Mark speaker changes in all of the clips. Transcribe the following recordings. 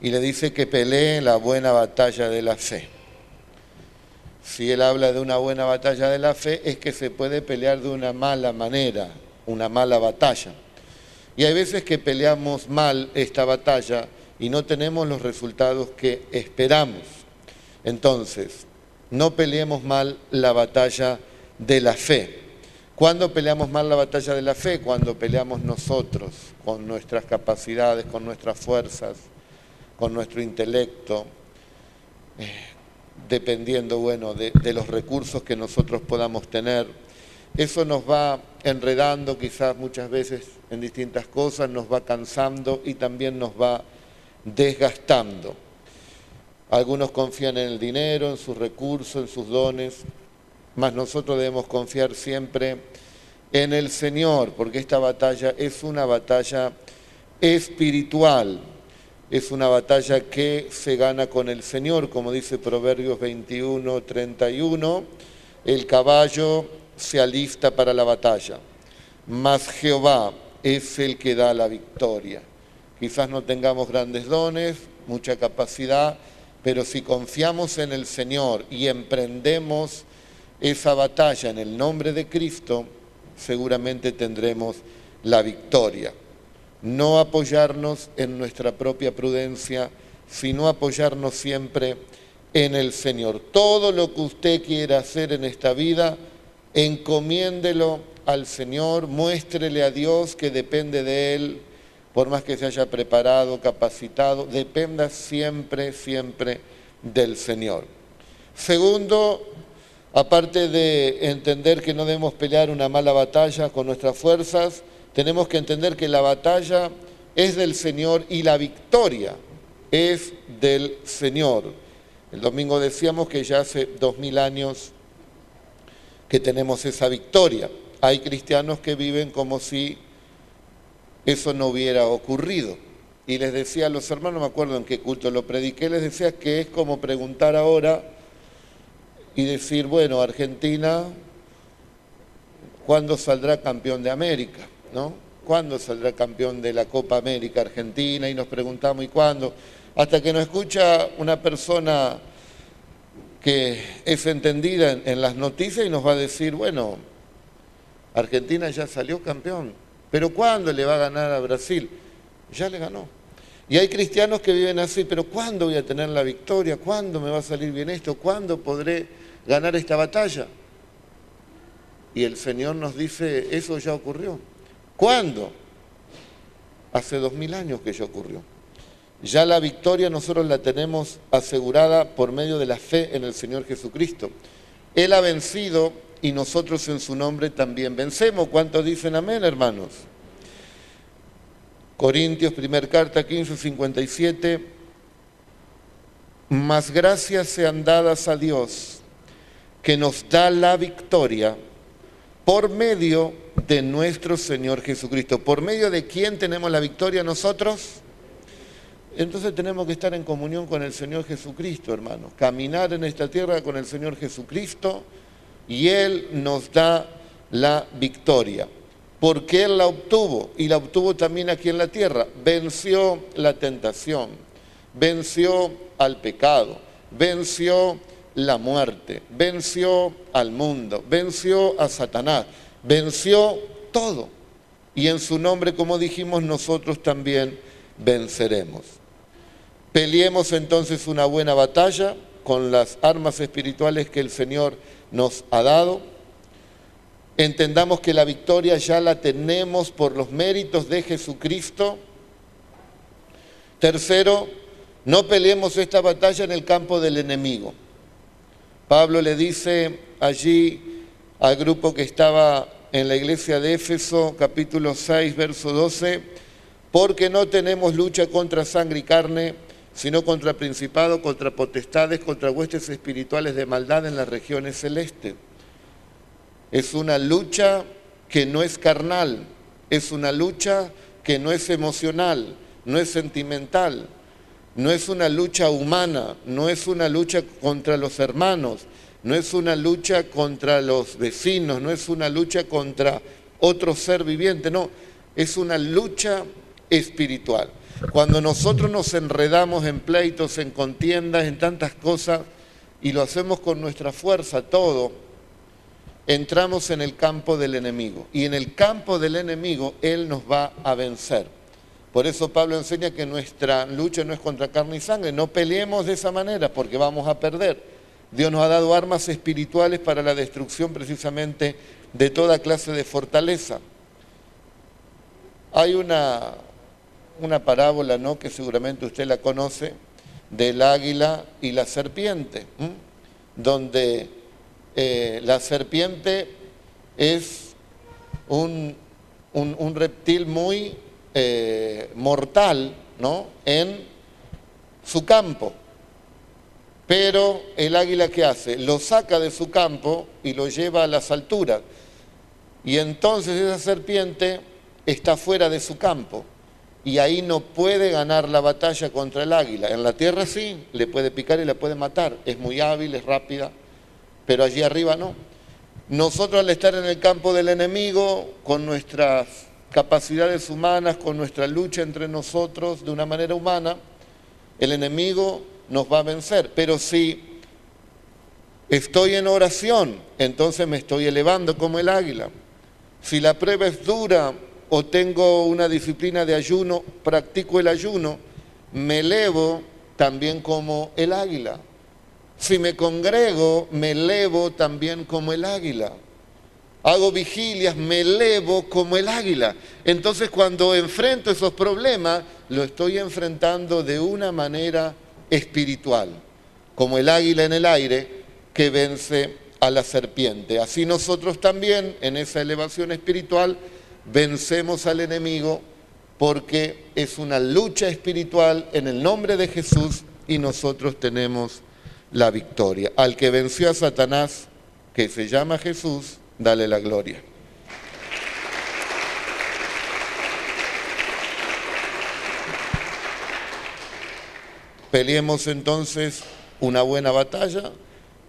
Speaker 1: y le dice que pelee la buena batalla de la fe. Si él habla de una buena batalla de la fe, es que se puede pelear de una mala manera, una mala batalla. Y hay veces que peleamos mal esta batalla y no tenemos los resultados que esperamos. Entonces, no peleemos mal la batalla de la fe. ¿Cuándo peleamos mal la batalla de la fe? Cuando peleamos nosotros, con nuestras capacidades, con nuestras fuerzas, con nuestro intelecto, eh, dependiendo, bueno, de, de los recursos que nosotros podamos tener. Eso nos va enredando quizás muchas veces en distintas cosas, nos va cansando y también nos va desgastando. Algunos confían en el dinero, en sus recursos, en sus dones, mas nosotros debemos confiar siempre en el Señor, porque esta batalla es una batalla espiritual, es una batalla que se gana con el Señor, como dice Proverbios 21, 31, el caballo se alista para la batalla, mas Jehová es el que da la victoria. Quizás no tengamos grandes dones, mucha capacidad, pero si confiamos en el Señor y emprendemos esa batalla en el nombre de Cristo, seguramente tendremos la victoria. No apoyarnos en nuestra propia prudencia, sino apoyarnos siempre en el Señor. Todo lo que usted quiera hacer en esta vida, encomiéndelo al Señor, muéstrele a Dios que depende de Él, por más que se haya preparado, capacitado, dependa siempre, siempre del Señor. Segundo, aparte de entender que no debemos pelear una mala batalla con nuestras fuerzas, tenemos que entender que la batalla es del Señor y la victoria es del Señor. El domingo decíamos que ya hace dos mil años que tenemos esa victoria. Hay cristianos que viven como si eso no hubiera ocurrido. Y les decía a los hermanos, no me acuerdo en qué culto lo prediqué, les decía que es como preguntar ahora y decir, bueno, Argentina, ¿cuándo saldrá campeón de América? ¿No? ¿Cuándo saldrá campeón de la Copa América Argentina? Y nos preguntamos, ¿y cuándo? Hasta que nos escucha una persona que es entendida en, en las noticias y nos va a decir, bueno, Argentina ya salió campeón, pero ¿cuándo le va a ganar a Brasil? Ya le ganó. Y hay cristianos que viven así, pero ¿cuándo voy a tener la victoria? ¿Cuándo me va a salir bien esto? ¿Cuándo podré ganar esta batalla? Y el Señor nos dice, eso ya ocurrió. ¿Cuándo? Hace dos mil años que ya ocurrió. Ya la victoria nosotros la tenemos asegurada por medio de la fe en el Señor Jesucristo. Él ha vencido y nosotros en su nombre también vencemos. ¿Cuántos dicen amén, hermanos? Corintios, primer carta, 15, 57. Más gracias sean dadas a Dios, que nos da la victoria por medio de nuestro Señor Jesucristo. ¿Por medio de quién tenemos la victoria nosotros? Entonces tenemos que estar en comunión con el Señor Jesucristo, hermanos. Caminar en esta tierra con el Señor Jesucristo y Él nos da la victoria. Porque Él la obtuvo y la obtuvo también aquí en la tierra. Venció la tentación, venció al pecado, venció la muerte, venció al mundo, venció a Satanás, venció todo. Y en su nombre, como dijimos, nosotros también venceremos. Peleemos entonces una buena batalla con las armas espirituales que el Señor nos ha dado. Entendamos que la victoria ya la tenemos por los méritos de Jesucristo. Tercero, no peleemos esta batalla en el campo del enemigo. Pablo le dice allí al grupo que estaba en la iglesia de Éfeso, capítulo 6, verso 12, porque no tenemos lucha contra sangre y carne, sino contra principados, contra potestades, contra huestes espirituales de maldad en las regiones celestes. Es una lucha que no es carnal, es una lucha que no es emocional, no es sentimental, no es una lucha humana, no es una lucha contra los hermanos, no es una lucha contra los vecinos, no es una lucha contra otro ser viviente, no, es una lucha espiritual. Cuando nosotros nos enredamos en pleitos, en contiendas, en tantas cosas, y lo hacemos con nuestra fuerza, todo, entramos en el campo del enemigo. Y en el campo del enemigo Él nos va a vencer. Por eso Pablo enseña que nuestra lucha no es contra carne y sangre. No peleemos de esa manera porque vamos a perder. Dios nos ha dado armas espirituales para la destrucción precisamente de toda clase de fortaleza. Hay una, una parábola, ¿no? que seguramente usted la conoce, del águila y la serpiente, donde eh, la serpiente es un, reptil muy eh, mortal ¿no? en su campo. Pero el águila que hace? Lo saca de su campo y lo lleva a las alturas. Y entonces esa serpiente está fuera de su campo y ahí no puede ganar la batalla contra el águila. En la tierra sí, le puede picar y la puede matar. Es muy hábil, es rápida, pero allí arriba no. Nosotros al estar en el campo del enemigo, con nuestras capacidades humanas, con nuestra lucha entre nosotros de una manera humana, el enemigo nos va a vencer. Pero si estoy en oración, entonces me estoy elevando como el águila. Si la prueba es dura, o tengo una disciplina de ayuno, practico el ayuno, me elevo también como el águila. Si me congrego, me elevo también como el águila. Hago vigilias, me elevo como el águila. Entonces cuando enfrento esos problemas, lo estoy enfrentando de una manera espiritual, como el águila en el aire que vence a la serpiente. Así nosotros también en esa elevación espiritual vencemos al enemigo porque es una lucha espiritual en el nombre de Jesús y nosotros tenemos la victoria. Al que venció a Satanás, que se llama Jesús, dale la gloria. Peleemos entonces una buena batalla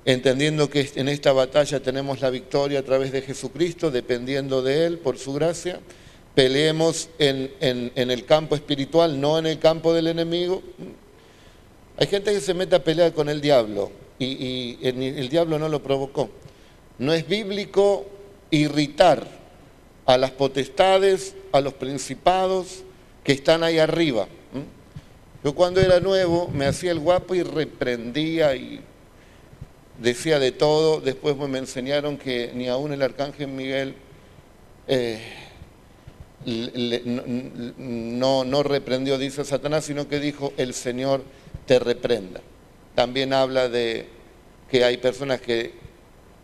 Speaker 1: entendiendo que en esta batalla tenemos la victoria a través de Jesucristo, dependiendo de Él, por su gracia. Peleemos en, el campo espiritual, no en el campo del enemigo. Hay gente que se mete a pelear con el diablo y, el diablo no lo provocó. No es bíblico irritar a las potestades, a los principados que están ahí arriba. Yo cuando era nuevo me hacía el guapo y reprendía y decía de todo, después me enseñaron que ni aún el arcángel Miguel eh, no, no reprendió, dice Satanás, sino que dijo, el Señor te reprenda. También habla de que hay personas que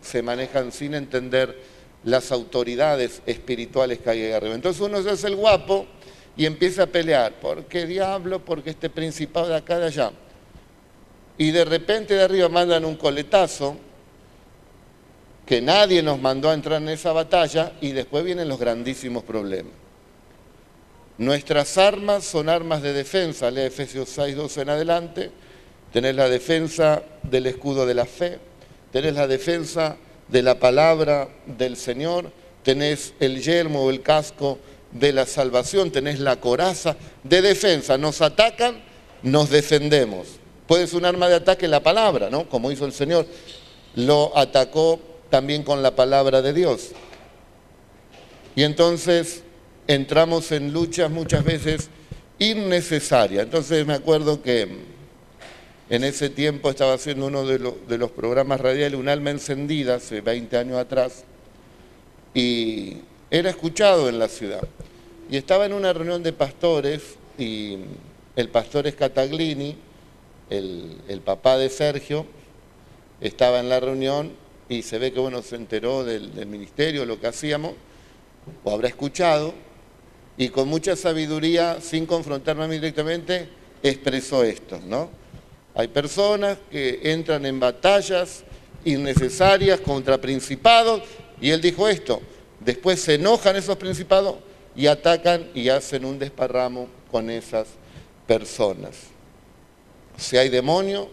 Speaker 1: se manejan sin entender las autoridades espirituales que hay ahí arriba. Entonces uno se hace el guapo y empieza a pelear. ¿Por qué diablo? Porque este principado de acá, de allá y de repente de arriba mandan un coletazo que nadie nos mandó a entrar en esa batalla y después vienen los grandísimos problemas. Nuestras armas son armas de defensa, lee Efesios 6, 12 en adelante, tenés la defensa del escudo de la fe, tenés la defensa de la palabra del Señor, tenés el yelmo o el casco de la salvación, tenés la coraza de defensa, nos atacan, nos defendemos. Puede ser un arma de ataque la palabra, ¿no? Como hizo el Señor. Lo atacó también con la palabra de Dios. Y entonces entramos en luchas muchas veces innecesarias. Entonces me acuerdo que en ese tiempo estaba haciendo uno de, los programas radiales, Un alma encendida, hace 20 años atrás, y era escuchado en la ciudad. Y estaba en una reunión de pastores y el pastor Scataglini el, papá de Sergio estaba en la reunión y se ve que uno se enteró del, del, ministerio, lo que hacíamos, o habrá escuchado, y con mucha sabiduría, sin confrontarme a mí directamente, expresó esto, ¿no? Hay personas que entran en batallas innecesarias contra principados, y él dijo esto, después se enojan esos principados y atacan y hacen un desparramo con esas personas. Si hay demonio,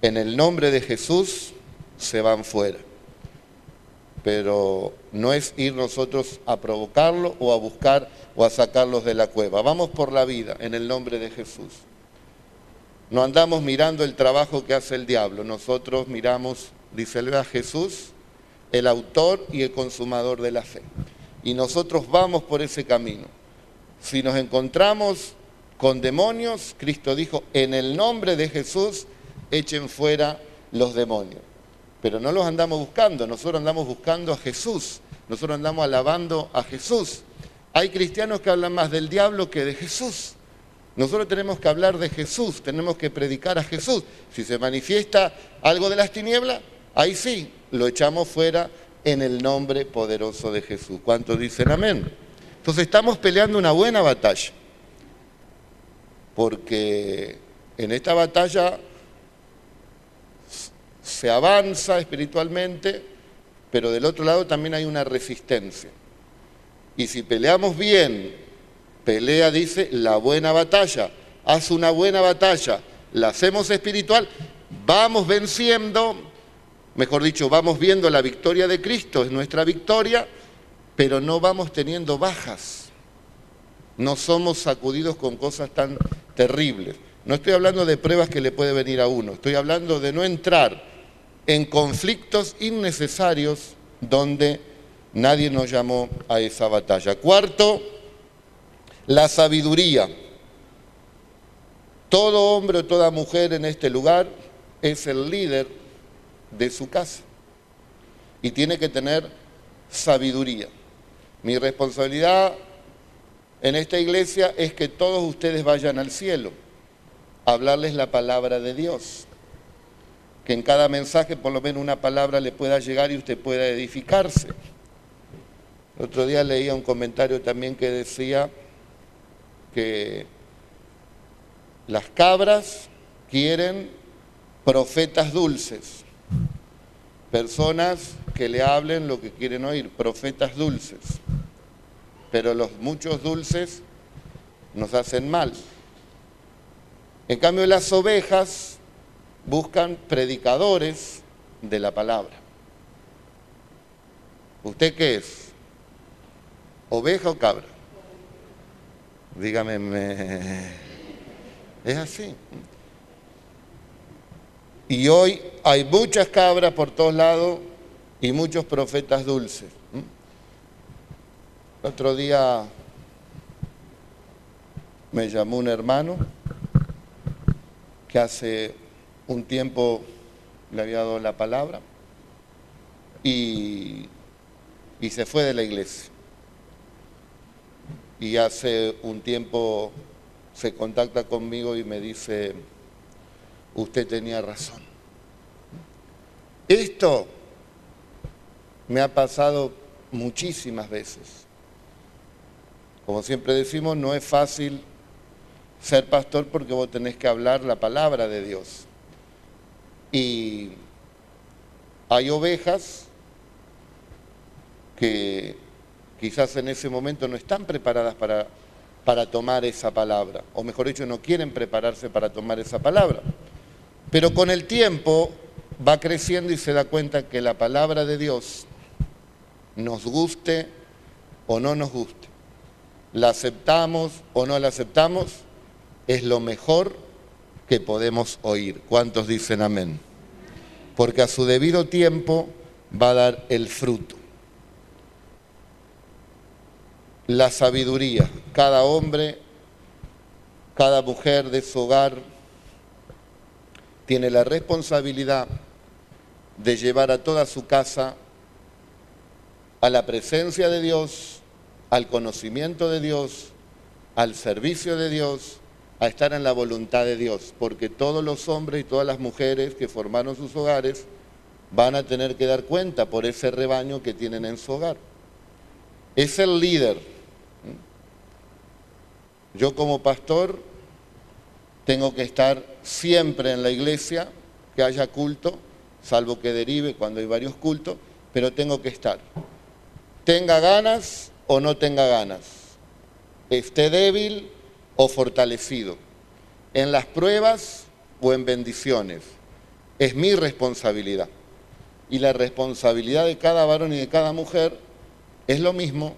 Speaker 1: en el nombre de Jesús se van fuera. Pero no es ir nosotros a provocarlo o a buscar o a sacarlos de la cueva. Vamos por la vida en el nombre de Jesús. No andamos mirando el trabajo que hace el diablo, nosotros miramos, dice a Jesús, el autor y el consumador de la fe. Y nosotros vamos por ese camino. Si nos encontramos con demonios, Cristo dijo, en el nombre de Jesús, echen fuera los demonios. Pero no los andamos buscando, nosotros andamos buscando a Jesús, nosotros andamos alabando a Jesús. Hay cristianos que hablan más del diablo que de Jesús. Nosotros tenemos que hablar de Jesús, tenemos que predicar a Jesús. Si se manifiesta algo de las tinieblas, ahí sí, lo echamos fuera en el nombre poderoso de Jesús. ¿Cuántos dicen amén? Entonces estamos peleando una buena batalla, porque en esta batalla se avanza espiritualmente, pero del otro lado también hay una resistencia. Y si peleamos bien Pelea, dice, la buena batalla. Haz una buena batalla. La hacemos espiritual. Vamos venciendo, mejor dicho, vamos viendo la victoria de Cristo, es nuestra victoria, pero no vamos teniendo bajas. No somos sacudidos con cosas tan terribles. No estoy hablando de pruebas que le puede venir a uno, estoy hablando de no entrar en conflictos innecesarios donde nadie nos llamó a esa batalla. Cuarto, la sabiduría. Todo hombre o toda mujer en este lugar es el líder de su casa y tiene que tener sabiduría. Mi responsabilidad en esta iglesia es que todos ustedes vayan al cielo a hablarles la palabra de Dios. Que en cada mensaje por lo menos una palabra le pueda llegar y usted pueda edificarse. El otro día leía un comentario también que decía, que las cabras quieren profetas dulces, personas que le hablen lo que quieren oír, profetas dulces. Pero los muchos dulces nos hacen mal. En cambio, las ovejas buscan predicadores de la palabra. ¿Usted qué es? ¿Oveja o cabra? Dígame, es así. Y hoy hay muchas cabras por todos lados y muchos profetas dulces. otro día me llamó un hermano que hace un tiempo le había dado la palabra y, y se fue de la iglesia y hace un tiempo se contacta conmigo y me dice, usted tenía razón. Esto me ha pasado muchísimas veces. Como siempre decimos, no es fácil ser pastor porque vos tenés que hablar la palabra de Dios. Y hay ovejas que quizás en ese momento no están preparadas para, para tomar esa palabra, o mejor dicho, no quieren prepararse para tomar esa palabra. Pero con el tiempo va creciendo y se da cuenta que la palabra de Dios, nos guste o no nos guste, la aceptamos o no la aceptamos, es lo mejor que podemos oír. ¿Cuántos dicen amén? Porque a su debido tiempo va a dar el fruto la sabiduría. Cada hombre, cada mujer de su hogar tiene la responsabilidad de llevar a toda su casa a la presencia de Dios, al conocimiento de Dios, al servicio de Dios, a estar en la voluntad de Dios, porque todos los hombres y todas las mujeres que formaron sus hogares van a tener que dar cuenta por ese rebaño que tienen en su hogar. Es el líder, yo como pastor tengo que estar siempre en la iglesia, que haya culto, salvo que derive cuando hay varios cultos, pero tengo que estar. Tenga ganas o no tenga ganas, esté débil o fortalecido, en las pruebas o en bendiciones. Es mi responsabilidad. Y la responsabilidad de cada varón y de cada mujer es lo mismo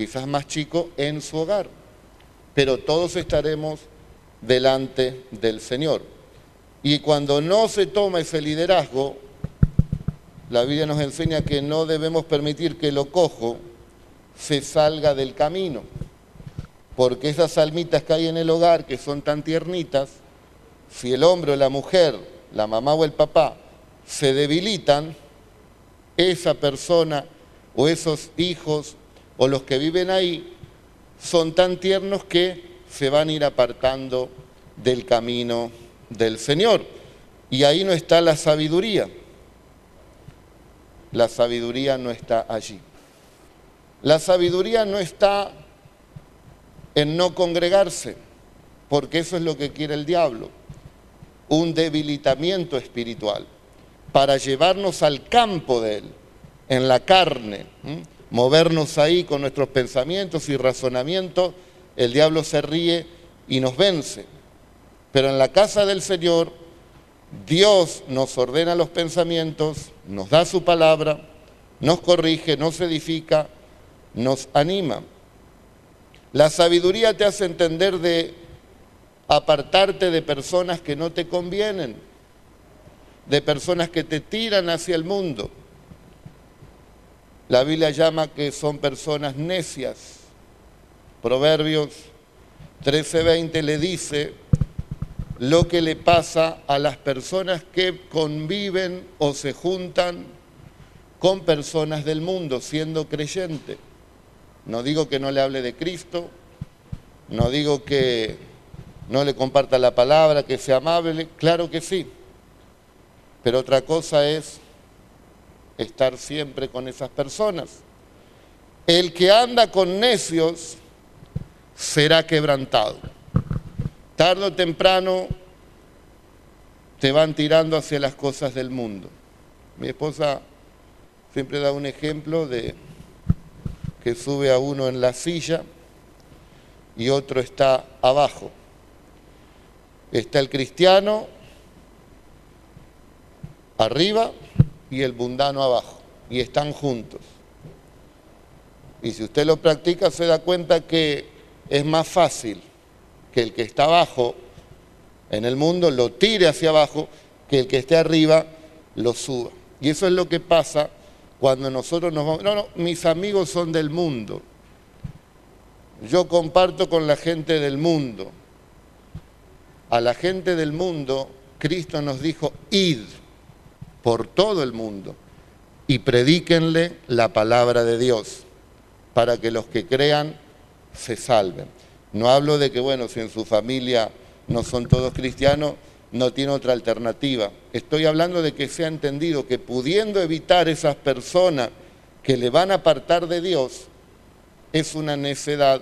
Speaker 1: quizás más chico, en su hogar. Pero todos estaremos delante del Señor. Y cuando no se toma ese liderazgo, la Biblia nos enseña que no debemos permitir que lo cojo se salga del camino. Porque esas almitas que hay en el hogar, que son tan tiernitas, si el hombre o la mujer, la mamá o el papá, se debilitan, esa persona o esos hijos o los que viven ahí son tan tiernos que se van a ir apartando del camino del Señor. Y ahí no está la sabiduría. La sabiduría no está allí. La sabiduría no está en no congregarse, porque eso es lo que quiere el diablo, un debilitamiento espiritual, para llevarnos al campo de él, en la carne, movernos ahí con nuestros pensamientos y razonamientos, el diablo se ríe y nos vence. Pero en la casa del Señor, Dios nos ordena los pensamientos, nos da su palabra, nos corrige, nos edifica, nos anima. La sabiduría te hace entender de apartarte de personas que no te convienen, de personas que te tiran hacia el mundo. La Biblia llama que son personas necias. Proverbios 13:20 le dice lo que le pasa a las personas que conviven o se juntan con personas del mundo siendo creyente. No digo que no le hable de Cristo, no digo que no le comparta la palabra, que sea amable, claro que sí. Pero otra cosa es estar siempre con esas personas. El que anda con necios será quebrantado. Tardo o temprano te van tirando hacia las cosas del mundo. Mi esposa siempre da un ejemplo de que sube a uno en la silla y otro está abajo. Está el cristiano arriba y el mundano abajo, y están juntos. Y si usted lo practica se da cuenta que es más fácil que el que está abajo en el mundo lo tire hacia abajo que el que esté arriba lo suba. Y eso es lo que pasa cuando nosotros nos vamos. No, no, mis amigos son del mundo. Yo comparto con la gente del mundo. A la gente del mundo, Cristo nos dijo, id por todo el mundo y predíquenle la palabra de Dios para que los que crean se salven. No hablo de que, bueno, si en su familia no son todos cristianos, no tiene otra alternativa. Estoy hablando de que se ha entendido que pudiendo evitar esas personas que le van a apartar de Dios, es una necedad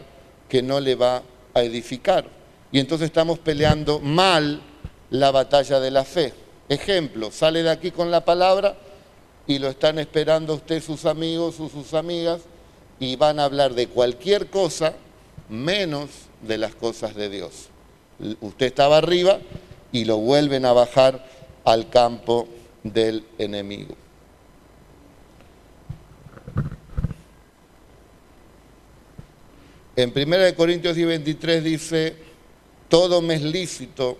Speaker 1: que no le va a edificar. Y entonces estamos peleando mal la batalla de la fe. Ejemplo, sale de aquí con la palabra y lo están esperando usted sus amigos o sus amigas y van a hablar de cualquier cosa menos de las cosas de Dios. Usted estaba arriba y lo vuelven a bajar al campo del enemigo. En 1 Corintios 10, 23 dice, todo me es lícito,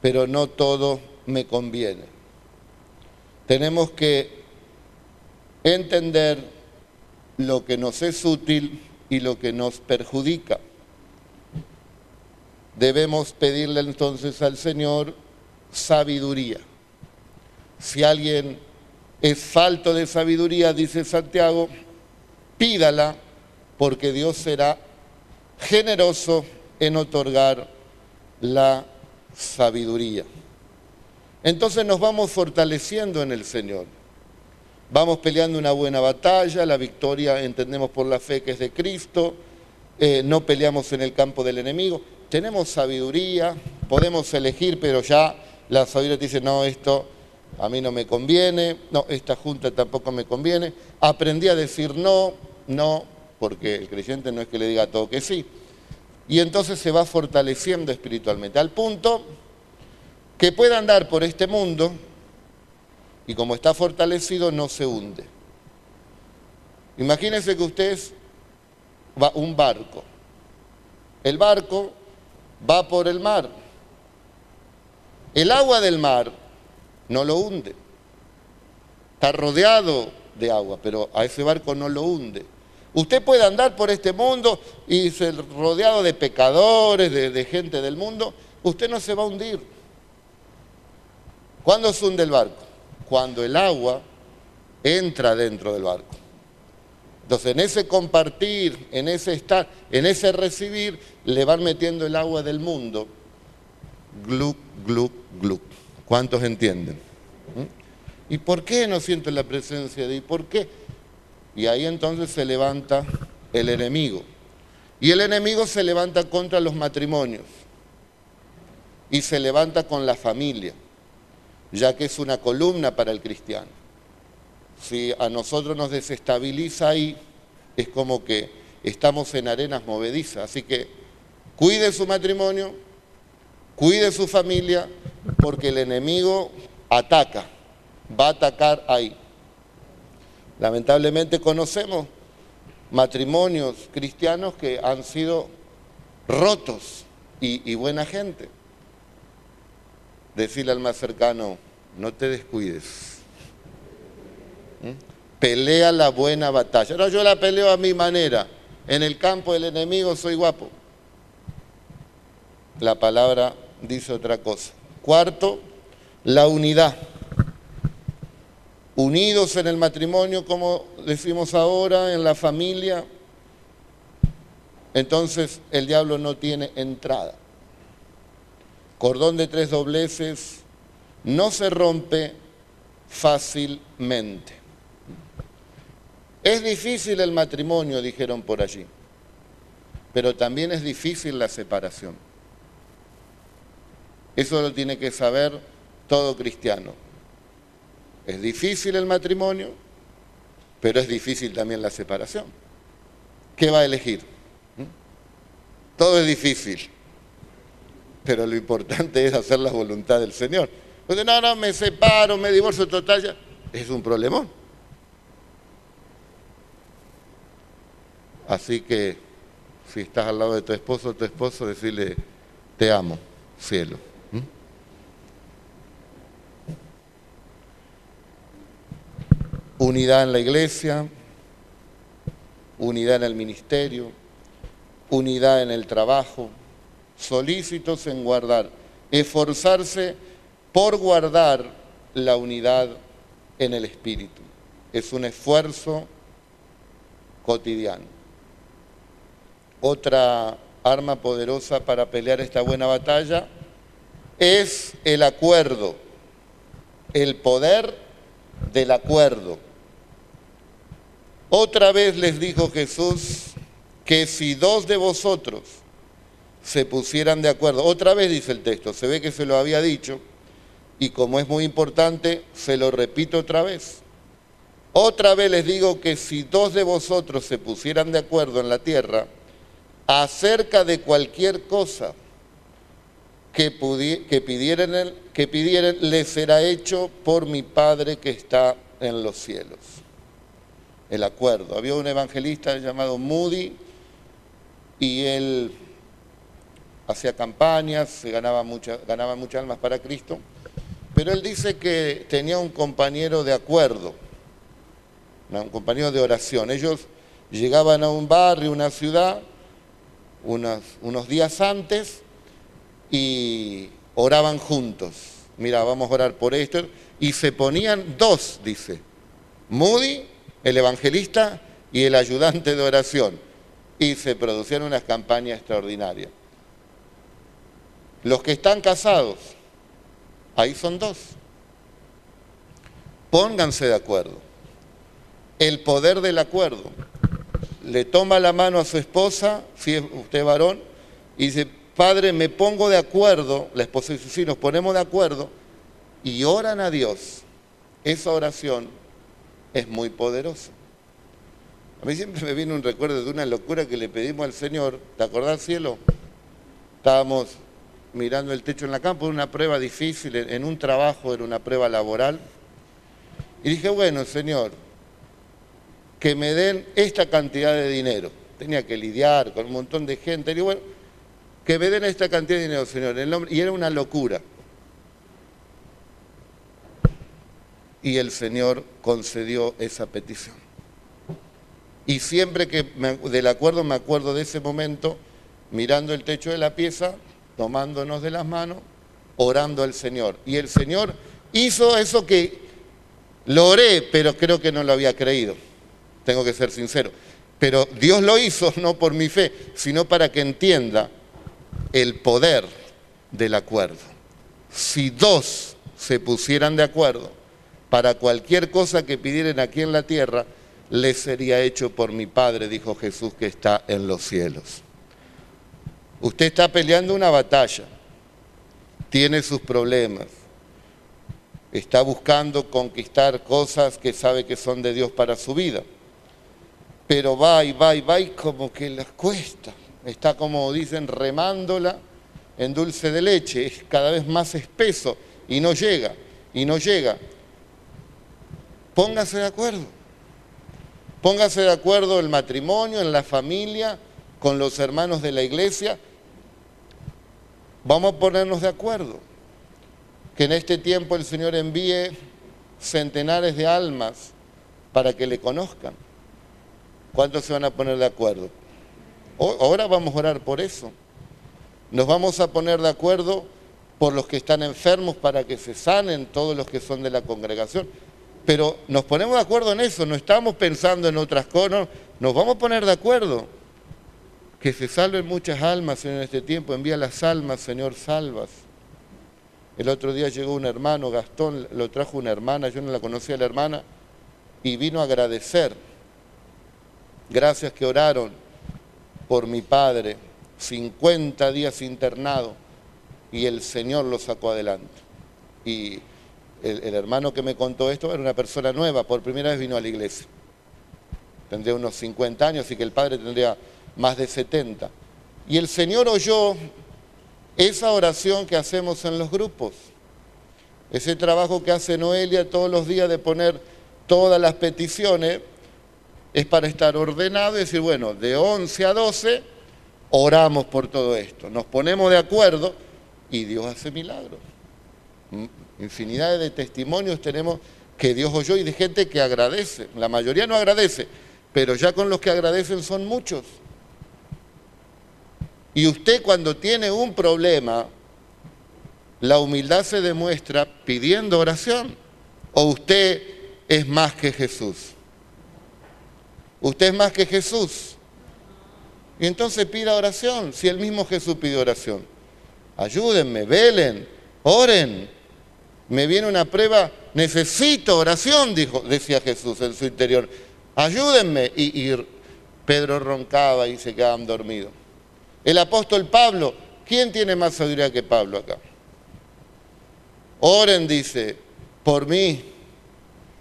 Speaker 1: pero no todo me conviene. Tenemos que entender lo que nos es útil y lo que nos perjudica. Debemos pedirle entonces al Señor sabiduría. Si alguien es falto de sabiduría, dice Santiago, pídala porque Dios será generoso en otorgar la sabiduría. Entonces nos vamos fortaleciendo en el Señor. Vamos peleando una buena batalla, la victoria entendemos por la fe que es de Cristo, eh, no peleamos en el campo del enemigo, tenemos sabiduría, podemos elegir, pero ya la sabiduría dice, no, esto a mí no me conviene, no, esta junta tampoco me conviene. Aprendí a decir no, no, porque el creyente no es que le diga todo que sí. Y entonces se va fortaleciendo espiritualmente, al punto que pueda andar por este mundo y como está fortalecido no se hunde. Imagínense que usted es un barco. El barco va por el mar. El agua del mar no lo hunde. Está rodeado de agua, pero a ese barco no lo hunde. Usted puede andar por este mundo y ser rodeado de pecadores, de, gente del mundo, usted no se va a hundir. ¿Cuándo se hunde el barco? Cuando el agua entra dentro del barco. Entonces, en ese compartir, en ese estar, en ese recibir, le van metiendo el agua del mundo. Gluc, gluc, gluc. ¿Cuántos entienden? ¿Mm? ¿Y por qué no sienten la presencia de Dios? ¿Por qué? Y ahí entonces se levanta el enemigo. Y el enemigo se levanta contra los matrimonios. Y se levanta con la familia, ya que es una columna para el cristiano. Si a nosotros nos desestabiliza ahí, es como que estamos en arenas movedizas. Así que cuide su matrimonio, cuide su familia, porque el enemigo ataca, va a atacar ahí. Lamentablemente conocemos matrimonios cristianos que han sido rotos y, buena gente. Decirle al más cercano, no te descuides. ¿Mm? Pelea la buena batalla. No, yo la peleo a mi manera. En el campo del enemigo soy guapo. La palabra dice otra cosa. Cuarto, la unidad unidos en el matrimonio, como decimos ahora, en la familia, entonces el diablo no tiene entrada. Cordón de tres dobleces no se rompe fácilmente. Es difícil el matrimonio, dijeron por allí, pero también es difícil la separación. Eso lo tiene que saber todo cristiano. Es difícil el matrimonio, pero es difícil también la separación. ¿Qué va a elegir? ¿Mm? Todo es difícil, pero lo importante es hacer la voluntad del Señor. No, no, me separo, me divorcio total, ya. es un problemón. Así que si estás al lado de tu esposo tu esposo, decirle, te amo, cielo. unidad en la iglesia, unidad en el ministerio, unidad en el trabajo, solícitos en guardar, esforzarse por guardar la unidad en el espíritu. Es un esfuerzo cotidiano. Otra arma poderosa para pelear esta buena batalla es el acuerdo, el poder del acuerdo. Otra vez les dijo Jesús que si dos de vosotros se pusieran de acuerdo, otra vez dice el texto, se ve que se lo había dicho, y como es muy importante, se lo repito otra vez. Otra vez les digo que si dos de vosotros se pusieran de acuerdo en la tierra acerca de cualquier cosa que, que, pidieran, que pidieran, les será hecho por mi Padre que está en los cielos el acuerdo. Había un evangelista llamado Moody y él hacía campañas, ganaba, muchas almas para Cristo, pero él dice que tenía un compañero de acuerdo, un compañero de oración. Ellos llegaban a un barrio, una ciudad, unos días antes y oraban juntos. Mira, vamos a orar por esto. Y se ponían dos, dice, Moody el evangelista y el ayudante de oración. Y se producían unas campañas extraordinarias. Los que están casados, ahí son dos. Pónganse de acuerdo. El poder del acuerdo. Le toma la mano a su esposa, si es usted varón, y dice, Padre, me pongo de acuerdo, la esposa dice, sí, nos ponemos de acuerdo, y oran a Dios. Esa oración es muy poderoso. A mí siempre me viene un recuerdo de una locura que le pedimos al Señor. ¿Te acordás, cielo? Estábamos mirando el techo en la campo, una prueba difícil, en un trabajo, era una prueba laboral. Y dije, bueno, Señor, que me den esta cantidad de dinero. tenía que lidiar con un montón de gente. Y bueno, que me den esta cantidad de dinero, Señor, el nombre, y era una locura. Y el Señor concedió esa petición. Y siempre que del acuerdo me acuerdo de ese momento, mirando el techo de la pieza, tomándonos de las manos, orando al Señor. Y el Señor hizo eso que lo oré, pero creo que no lo había creído. Tengo que ser sincero. Pero Dios lo hizo no por mi fe, sino para que entienda el poder del acuerdo. Si dos se pusieran de acuerdo para cualquier cosa que pidieran aquí en la tierra, les sería hecho por mi Padre, dijo Jesús que está en los cielos. Usted está peleando una batalla, tiene sus problemas, está buscando conquistar cosas que sabe que son de Dios para su vida, pero va y va y va y como que las cuesta, está como dicen remándola en dulce de leche, es cada vez más espeso y no llega, y no llega. Póngase de acuerdo, póngase de acuerdo el matrimonio, en la familia, con los hermanos de la iglesia, Vamos a ponernos de acuerdo. Que en este tiempo el Señor envíe centenares de almas para que le conozcan. ¿Cuántos se van a poner de acuerdo? Ahora vamos a orar por eso. Nos vamos a poner de acuerdo por los que están enfermos para que se sanen todos los que son de la congregación. Pero nos ponemos de acuerdo en eso, no estamos pensando en otras cosas, nos vamos a poner de acuerdo que se salven muchas almas en este tiempo. Envía las almas, Señor, salvas. El otro día llegó un hermano, Gastón, lo trajo una hermana, yo no la conocía la hermana, y vino a agradecer. Gracias que oraron por mi padre, 50 días internado, y el Señor lo sacó adelante. Y el, el hermano que me contó esto era una persona nueva, por primera vez vino a la iglesia. Tendría unos 50 años y que el padre tendría más de 70. Y el Señor oyó esa oración que hacemos en los grupos, ese trabajo que hace Noelia todos los días de poner todas las peticiones, es para estar ordenado y decir, bueno, de 11 a 12 oramos por todo esto, nos ponemos de acuerdo y Dios hace milagros. Mm, infinidad de testimonios tenemos que Dios oyó y de gente que agradece. La mayoría no agradece, pero ya con los que agradecen son muchos. Y usted cuando tiene un problema, la humildad se demuestra pidiendo oración. ¿O usted es más que Jesús? Usted es más que Jesús. Y entonces pida oración, si el mismo Jesús pidió oración. Ayúdenme, velen, oren. Me viene una prueba, necesito oración, dijo, decía Jesús en su interior. Ayúdenme. Y, y Pedro roncaba y se quedaban dormidos. El apóstol Pablo, ¿quién tiene más sabiduría que Pablo acá? Oren, dice, por mí.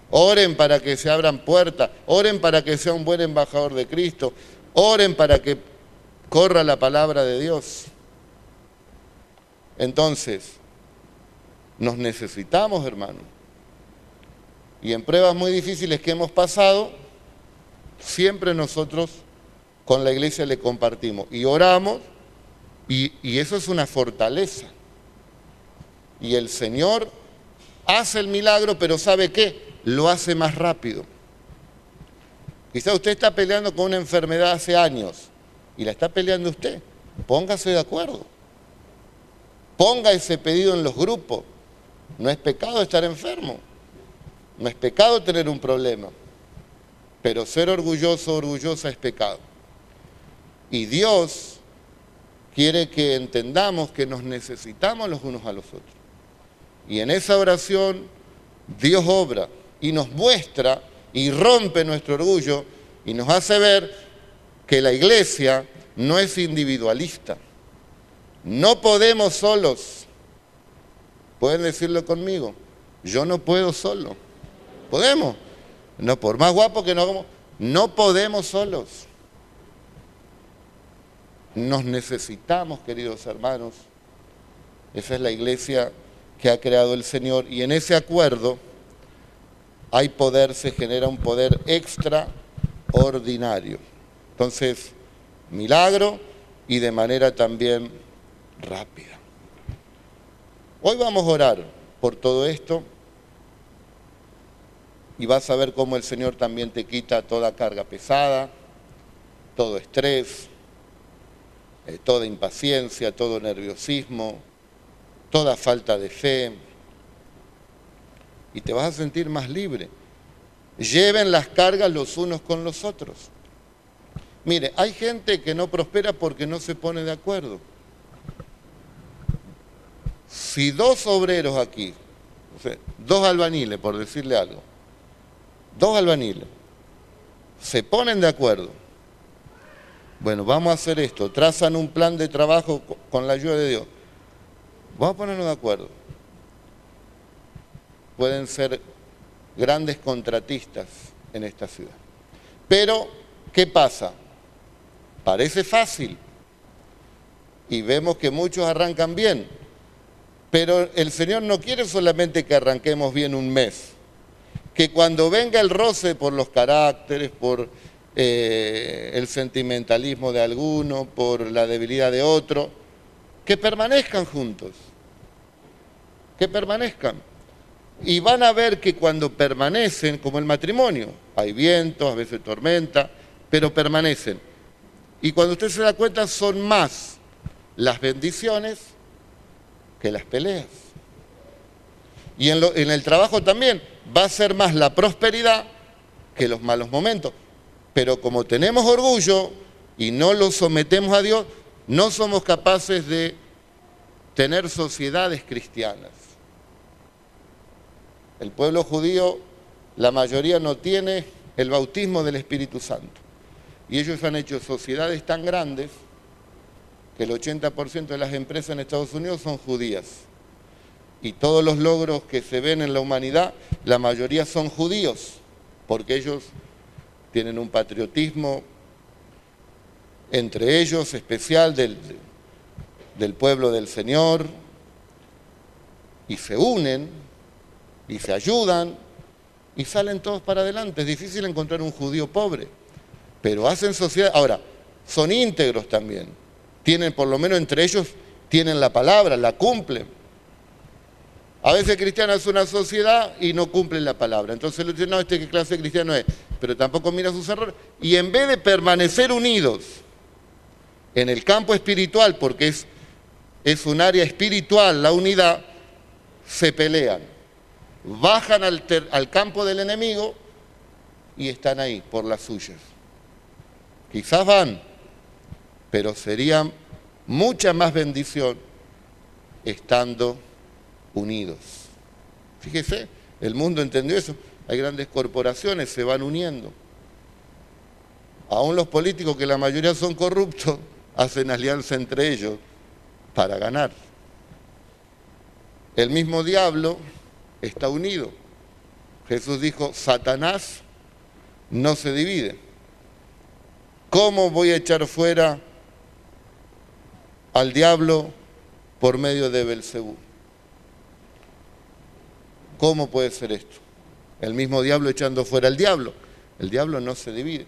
Speaker 1: Oren para que se abran puertas. Oren para que sea un buen embajador de Cristo. Oren para que corra la palabra de Dios. Entonces, nos necesitamos, hermano. Y en pruebas muy difíciles que hemos pasado, siempre nosotros con la iglesia le compartimos y oramos y, eso es una fortaleza. Y el Señor hace el milagro, pero ¿sabe qué? Lo hace más rápido. Quizá usted está peleando con una enfermedad hace años y la está peleando usted. Póngase de acuerdo. Ponga ese pedido en los grupos. No es pecado estar enfermo. No es pecado tener un problema. Pero ser orgulloso, orgullosa es pecado. Y Dios quiere que entendamos que nos necesitamos los unos a los otros. Y en esa oración Dios obra y nos muestra y rompe nuestro orgullo y nos hace ver que la iglesia no es individualista. No podemos solos. Pueden decirlo conmigo. Yo no puedo solo. ¿Podemos? No, por más guapo que no no podemos solos. Nos necesitamos, queridos hermanos. Esa es la iglesia que ha creado el Señor y en ese acuerdo hay poder, se genera un poder extraordinario. Entonces, milagro y de manera también rápida. Hoy vamos a orar por todo esto y vas a ver cómo el Señor también te quita toda carga pesada, todo estrés, eh, toda impaciencia, todo nerviosismo, toda falta de fe. Y te vas a sentir más libre. Lleven las cargas los unos con los otros. Mire, hay gente que no prospera porque no se pone de acuerdo. Si dos obreros aquí, dos albaniles, por decirle algo, dos albaniles, se ponen de acuerdo, bueno, vamos a hacer esto, trazan un plan de trabajo con la ayuda de Dios, vamos a ponernos de acuerdo. Pueden ser grandes contratistas en esta ciudad. Pero, ¿qué pasa? Parece fácil y vemos que muchos arrancan bien, pero el Señor no quiere solamente que arranquemos bien un mes, que cuando venga el roce por los caracteres, por eh, el sentimentalismo de alguno, por la debilidad de otro, que permanezcan juntos, que permanezcan. Y van a ver que cuando permanecen, como el matrimonio, hay vientos, a veces tormenta, pero permanecen. Y cuando usted se da cuenta son más las bendiciones que las peleas. Y en, en el trabajo también va a ser más la prosperidad que los malos momentos pero como tenemos orgullo y no lo sometemos a Dios, no somos capaces de tener sociedades cristianas. El pueblo judío, la mayoría no tiene el bautismo del Espíritu Santo. Y ellos han hecho sociedades tan grandes que el 80% de las empresas en Estados Unidos son judías. Y todos los logros que se ven en la humanidad, la mayoría son judíos, porque ellos tienen un patriotismo entre ellos especial del, pueblo del Señor y se unen y se ayudan y salen todos para adelante. Es difícil encontrar un judío pobre, pero hacen sociedad. Ahora, son íntegros también. Tienen, por lo menos entre ellos, tienen la palabra, la cumplen. A veces cristiano es una sociedad y no cumplen la palabra. Entonces le dicen, no, este qué clase de cristiano es, pero tampoco mira sus errores. Y en vez de permanecer unidos en el campo espiritual, porque es, es un área espiritual la unidad, se pelean. Bajan al, al campo del enemigo y están ahí por las suyas. Quizás van, pero sería mucha más bendición estando unidos. Fíjese, el mundo entendió eso. Hay grandes corporaciones, se van uniendo. Aún los políticos, que la mayoría son corruptos, hacen alianza entre ellos para ganar. El mismo diablo está unido. Jesús dijo, Satanás no se divide. ¿Cómo voy a echar fuera al diablo por medio de Belcebú? ¿Cómo puede ser esto? El mismo diablo echando fuera al diablo. El diablo no se divide.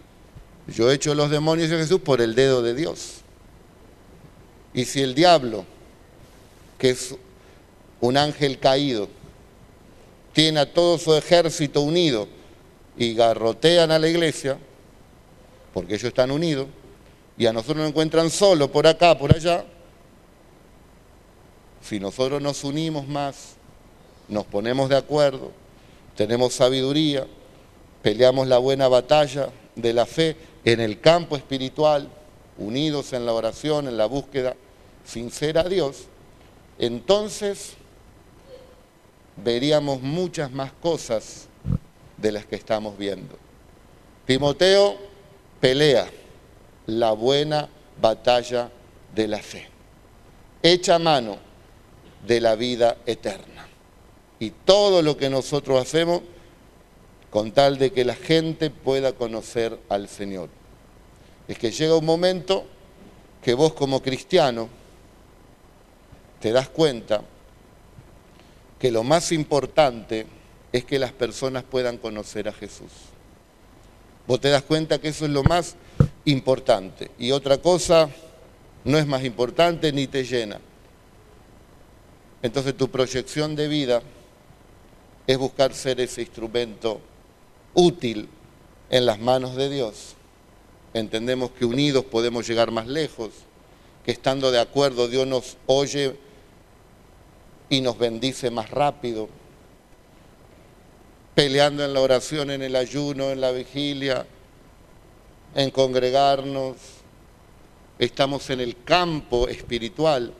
Speaker 1: Yo echo los demonios de Jesús por el dedo de Dios. Y si el diablo, que es un ángel caído, tiene a todo su ejército unido y garrotean a la iglesia, porque ellos están unidos, y a nosotros nos encuentran solo por acá, por allá, si nosotros nos unimos más, nos ponemos de acuerdo, tenemos sabiduría, peleamos la buena batalla de la fe en el campo espiritual, unidos en la oración, en la búsqueda sincera a Dios, entonces veríamos muchas más cosas de las que estamos viendo. Timoteo pelea la buena batalla de la fe. Echa mano de la vida eterna y todo lo que nosotros hacemos con tal de que la gente pueda conocer al Señor. Es que llega un momento que vos como cristiano te das cuenta que lo más importante es que las personas puedan conocer a Jesús. Vos te das cuenta que eso es lo más importante. Y otra cosa no es más importante ni te llena. Entonces tu proyección de vida es buscar ser ese instrumento útil en las manos de Dios. Entendemos que unidos podemos llegar más lejos, que estando de acuerdo Dios nos oye y nos bendice más rápido, peleando en la oración, en el ayuno, en la vigilia, en congregarnos. Estamos en el campo espiritual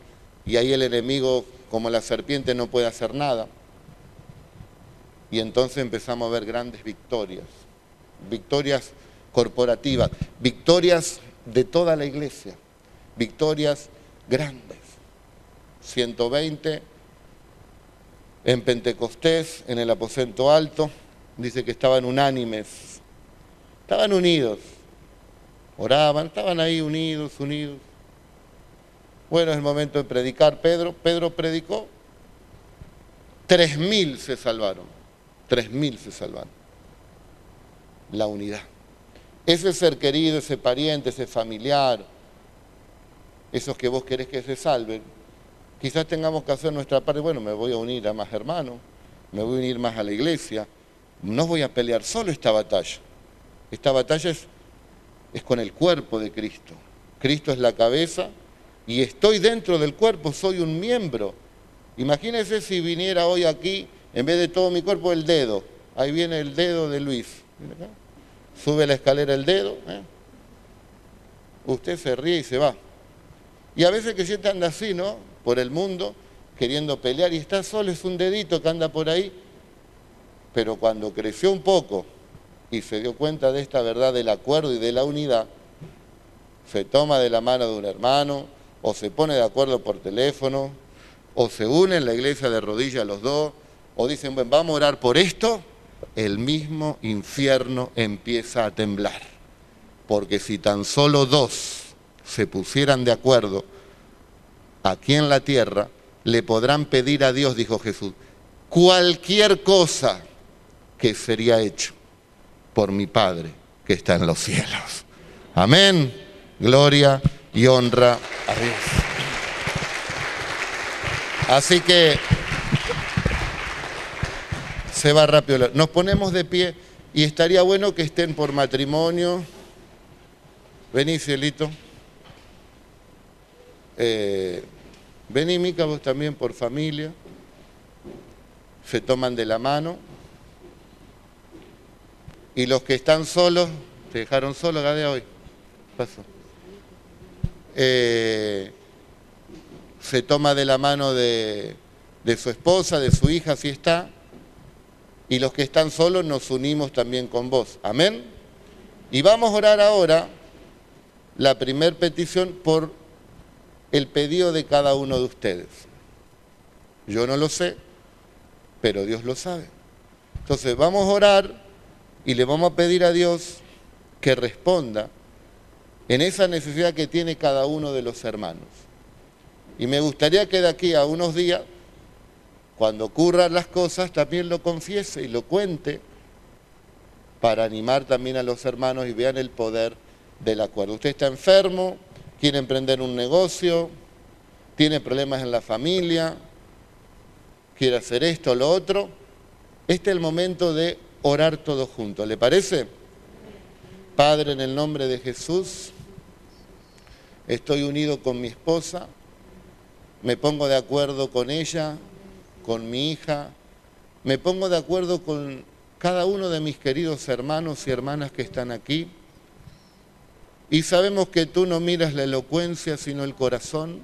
Speaker 1: y ahí el enemigo, como la serpiente, no puede hacer nada. Y entonces empezamos a ver grandes victorias, victorias corporativas, victorias de toda la iglesia, victorias grandes. 120 en Pentecostés, en el aposento alto, dice que estaban unánimes, estaban unidos, oraban, estaban ahí unidos, unidos. Bueno, es el momento de predicar. Pedro, Pedro predicó, tres mil se salvaron, tres mil se salvaron. La unidad. Ese ser querido, ese pariente, ese familiar, esos que vos querés que se salven, quizás tengamos que hacer nuestra parte, bueno, me voy a unir a más hermanos, me voy a unir más a la iglesia, no voy a pelear solo esta batalla. Esta batalla es, es con el cuerpo de Cristo. Cristo es la cabeza y estoy dentro del cuerpo, soy un miembro. Imagínense si viniera hoy aquí, en vez de todo mi cuerpo, el dedo. Ahí viene el dedo de Luis. Sube la escalera el dedo. ¿eh? Usted se ríe y se va. Y a veces que siente anda así, ¿no? Por el mundo, queriendo pelear y está solo, es un dedito que anda por ahí. Pero cuando creció un poco y se dio cuenta de esta verdad del acuerdo y de la unidad, se toma de la mano de un hermano, o se pone de acuerdo por teléfono, o se unen en la iglesia de rodillas los dos, o dicen, bueno, vamos a orar por esto, el mismo infierno empieza a temblar. Porque si tan solo dos se pusieran de acuerdo aquí en la tierra, le podrán pedir a Dios, dijo Jesús, cualquier cosa que sería hecho por mi Padre que está en los cielos. Amén. Gloria y honra a Dios. Así que se va rápido. Nos ponemos de pie y estaría bueno que estén por matrimonio. Vení, cielito. Eh, vení, Mica, vos también por familia. Se toman de la mano. Y los que están solos, te dejaron solo, de hoy. Paso. Eh, se toma de la mano de su esposa, de su hija, si está. Y los que están solos nos unimos también con vos. Amén. Y vamos a orar ahora la primer petición por el pedido de cada uno de ustedes. Yo no lo sé, pero Dios lo sabe. Entonces vamos a orar y le vamos a pedir a Dios que responda en esa necesidad que tiene cada uno de los hermanos. Y me gustaría que de aquí a unos días, cuando ocurran las cosas, también lo confiese y lo cuente para animar también a los hermanos y vean el poder del acuerdo. Usted está enfermo, quiere emprender un negocio, tiene problemas en la familia, quiere hacer esto o lo otro, este es el momento de orar todos juntos. ¿Le parece? Padre, en el nombre de Jesús, estoy unido con mi esposa, me pongo de acuerdo con ella, con mi hija, me pongo de acuerdo con cada uno de mis queridos hermanos y hermanas que están aquí y sabemos que tú no miras la elocuencia, sino el corazón.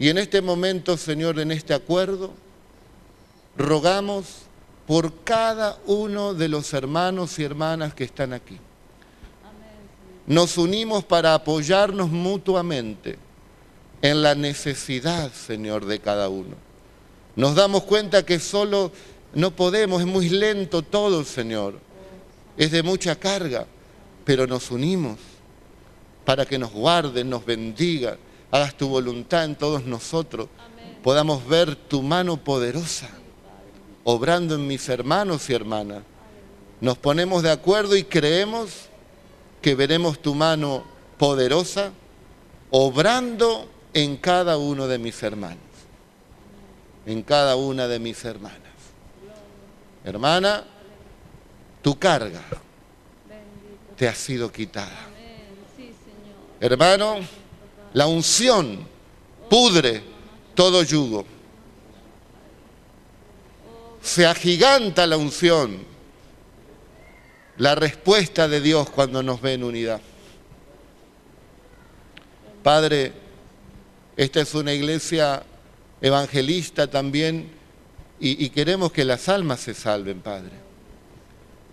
Speaker 1: Y en este momento, Señor, en este acuerdo, rogamos por cada uno de los hermanos y hermanas que están aquí. Nos unimos para apoyarnos mutuamente en la necesidad, Señor, de cada uno. Nos damos cuenta que solo no podemos, es muy lento todo, Señor. Es de mucha carga, pero nos unimos para que nos guarde, nos bendiga, hagas tu voluntad en todos nosotros, podamos ver tu mano poderosa, obrando en mis hermanos y hermanas. Nos ponemos de acuerdo y creemos que veremos tu mano poderosa obrando en cada uno de mis hermanos, en cada una de mis hermanas. Hermana, tu carga te ha sido quitada. Hermano, la unción pudre todo yugo. Se agiganta la unción, la respuesta de Dios cuando nos ve en unidad. Padre, esta es una iglesia evangelista también y, queremos que las almas se salven, Padre.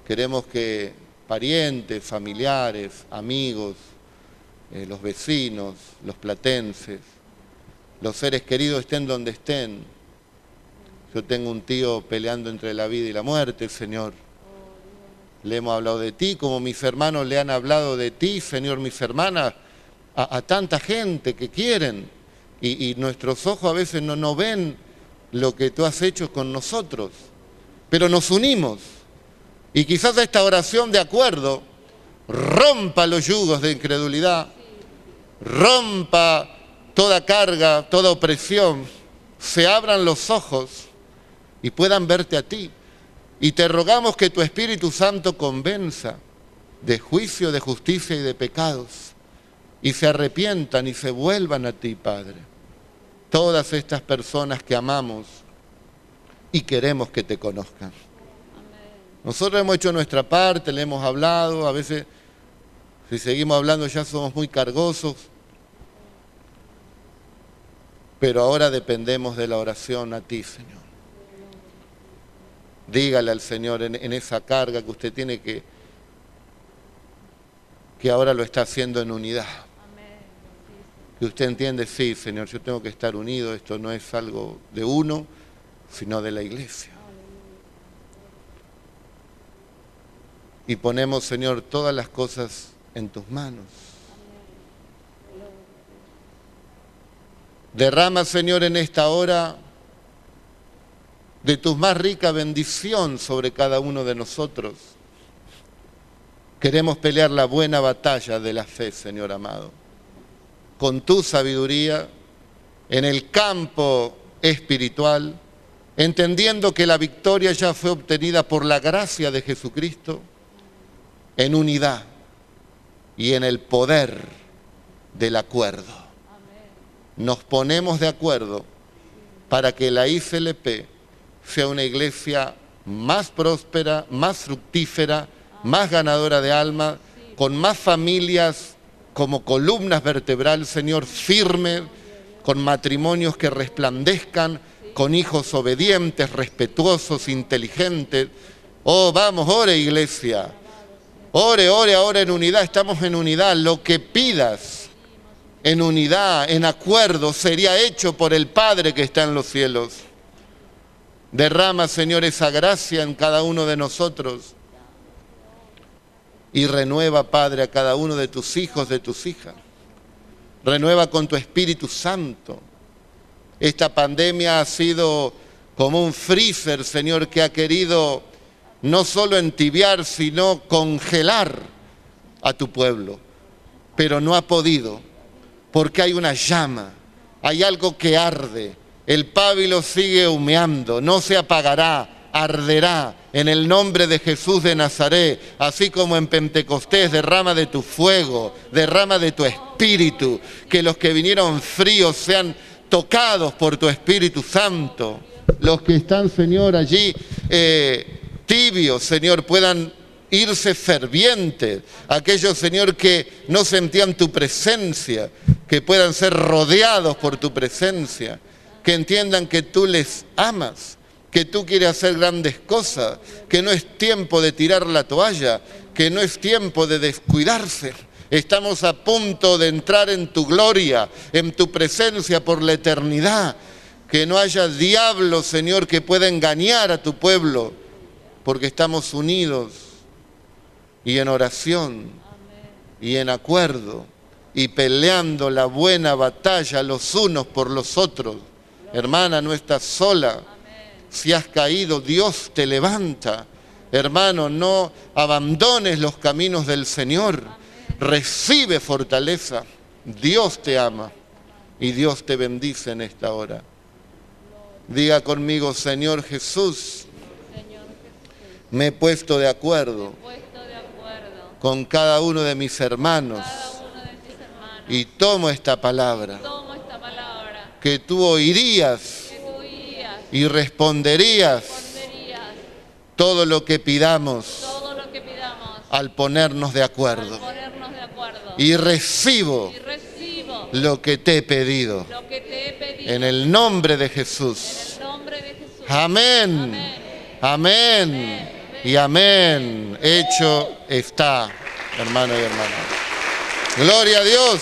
Speaker 1: Queremos que parientes, familiares, amigos, eh, los vecinos, los platenses, los seres queridos estén donde estén. Yo tengo un tío peleando entre la vida y la muerte, Señor. Le hemos hablado de ti, como mis hermanos le han hablado de ti, Señor, mis hermanas, a, tanta gente que quieren. Y, nuestros ojos a veces no, no ven lo que tú has hecho con nosotros. Pero nos unimos. Y quizás esta oración de acuerdo rompa los yugos de incredulidad, rompa toda carga, toda opresión, se abran los ojos y puedan verte a ti. Y te rogamos que tu Espíritu Santo convenza de juicio, de justicia y de pecados, y se arrepientan y se vuelvan a ti, Padre. Todas estas personas que amamos y queremos que te conozcan. Nosotros hemos hecho nuestra parte, le hemos hablado, a veces si seguimos hablando ya somos muy cargosos, pero ahora dependemos de la oración a ti, Señor. Dígale al Señor en, esa carga que usted tiene que, que ahora lo está haciendo en unidad. Que usted entiende, sí, Señor, yo tengo que estar unido, esto no es algo de uno, sino de la iglesia. Y ponemos, Señor, todas las cosas en tus manos. Derrama, Señor, en esta hora de tu más rica bendición sobre cada uno de nosotros. Queremos pelear la buena batalla de la fe, Señor amado, con tu sabiduría en el campo espiritual, entendiendo que la victoria ya fue obtenida por la gracia de Jesucristo en unidad y en el poder del acuerdo. Nos ponemos de acuerdo para que la ICLP sea una iglesia más próspera, más fructífera, más ganadora de alma, con más familias como columnas vertebrales, Señor, firme, con matrimonios que resplandezcan, con hijos obedientes, respetuosos, inteligentes. Oh, vamos, ore iglesia. Ore, ore ahora en unidad, estamos en unidad. Lo que pidas en unidad, en acuerdo, sería hecho por el Padre que está en los cielos. Derrama, Señor, esa gracia en cada uno de nosotros y renueva, Padre, a cada uno de tus hijos, de tus hijas. Renueva con tu Espíritu Santo. Esta pandemia ha sido como un freezer, Señor, que ha querido no solo entibiar, sino congelar a tu pueblo, pero no ha podido porque hay una llama, hay algo que arde. El pábilo sigue humeando, no se apagará, arderá en el nombre de Jesús de Nazaret, así como en Pentecostés, derrama de tu fuego, derrama de tu espíritu, que los que vinieron fríos sean tocados por tu Espíritu Santo. Los que están, Señor, allí eh, tibios, Señor, puedan irse fervientes, aquellos, Señor, que no sentían tu presencia, que puedan ser rodeados por tu presencia, que entiendan que tú les amas, que tú quieres hacer grandes cosas, que no es tiempo de tirar la toalla, que no es tiempo de descuidarse. Estamos a punto de entrar en tu gloria, en tu presencia por la eternidad. Que no haya diablo, Señor, que pueda engañar a tu pueblo, porque estamos unidos y en oración y en acuerdo y peleando la buena batalla los unos por los otros. Hermana, no estás sola. Si has caído, Dios te levanta. Hermano, no abandones los caminos del Señor. Recibe fortaleza. Dios te ama y Dios te bendice en esta hora. Diga conmigo, Señor Jesús, me he puesto de acuerdo con cada uno de mis hermanos y tomo esta palabra que tú oirías y responderías todo lo que pidamos al ponernos de acuerdo. Y recibo lo que te he pedido. En el nombre de Jesús. Amén. Amén. Y amén. Hecho está, hermano y hermana. Gloria a Dios.